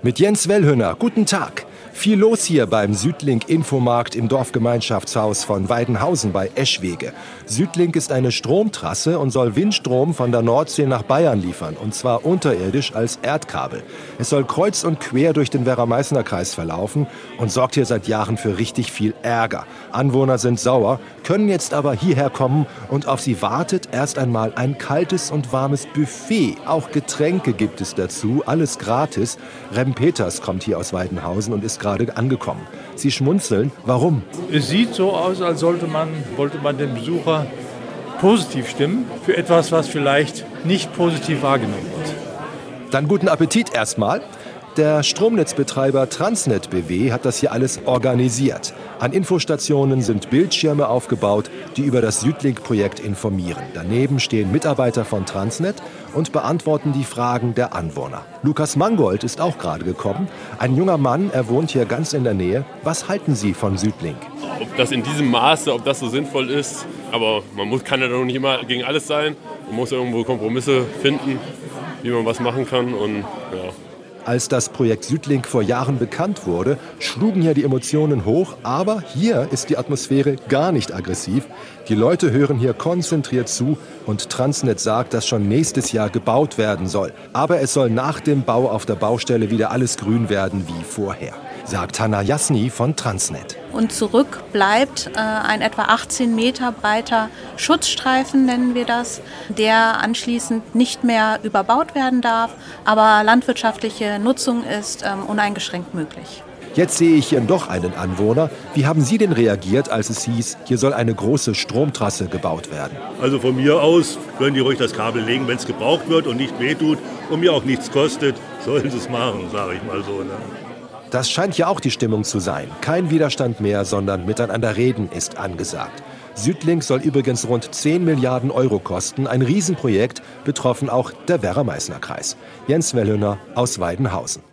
Mit Jens Wellhöner, guten Tag. Viel los hier beim Südlink Infomarkt im Dorfgemeinschaftshaus von Weidenhausen bei Eschwege. Südlink ist eine Stromtrasse und soll Windstrom von der Nordsee nach Bayern liefern, und zwar unterirdisch als Erdkabel. Es soll kreuz und quer durch den Werra-Meißner-Kreis verlaufen und sorgt hier seit Jahren für richtig viel Ärger. Anwohner sind sauer, können jetzt aber hierher kommen und auf sie wartet erst einmal ein kaltes und warmes Buffet. Auch Getränke gibt es dazu, alles gratis. Rem Peters kommt hier aus Weidenhausen und ist gerade angekommen. Sie schmunzeln. Warum? Es sieht so aus, als sollte man, wollte man den Besucher positiv stimmen für etwas, was vielleicht nicht positiv wahrgenommen wird. Dann guten Appetit erstmal. Der Stromnetzbetreiber Transnet BW hat das hier alles organisiert. An Infostationen sind Bildschirme aufgebaut, die über das Südlink-Projekt informieren. Daneben stehen Mitarbeiter von Transnet und beantworten die Fragen der Anwohner. Lukas Mangold ist auch gerade gekommen. Ein junger Mann, er wohnt hier ganz in der Nähe. Was halten Sie von Südlink? Ob das in diesem Maße, ob das so sinnvoll ist, aber man muss, kann ja doch nicht immer gegen alles sein. Man muss irgendwo Kompromisse finden, wie man was machen kann und ja. Als das Projekt Südlink vor Jahren bekannt wurde, schlugen ja die Emotionen hoch, aber hier ist die Atmosphäre gar nicht aggressiv. Die Leute hören hier konzentriert zu und Transnet sagt, dass schon nächstes Jahr gebaut werden soll. Aber es soll nach dem Bau auf der Baustelle wieder alles grün werden wie vorher sagt Hanna Jasni von Transnet. Und zurück bleibt äh, ein etwa 18 Meter breiter Schutzstreifen, nennen wir das, der anschließend nicht mehr überbaut werden darf, aber landwirtschaftliche Nutzung ist ähm, uneingeschränkt möglich. Jetzt sehe ich hier doch einen Anwohner. Wie haben Sie denn reagiert, als es hieß, hier soll eine große Stromtrasse gebaut werden? Also von mir aus können die ruhig das Kabel legen, wenn es gebraucht wird und nicht wehtut und mir auch nichts kostet, sollen sie es machen, sage ich mal so. Ne? Das scheint ja auch die Stimmung zu sein. Kein Widerstand mehr, sondern miteinander reden ist angesagt. Südlink soll übrigens rund 10 Milliarden Euro kosten. Ein Riesenprojekt, betroffen auch der Werra-Meißner-Kreis. Jens Wellhöner aus Weidenhausen.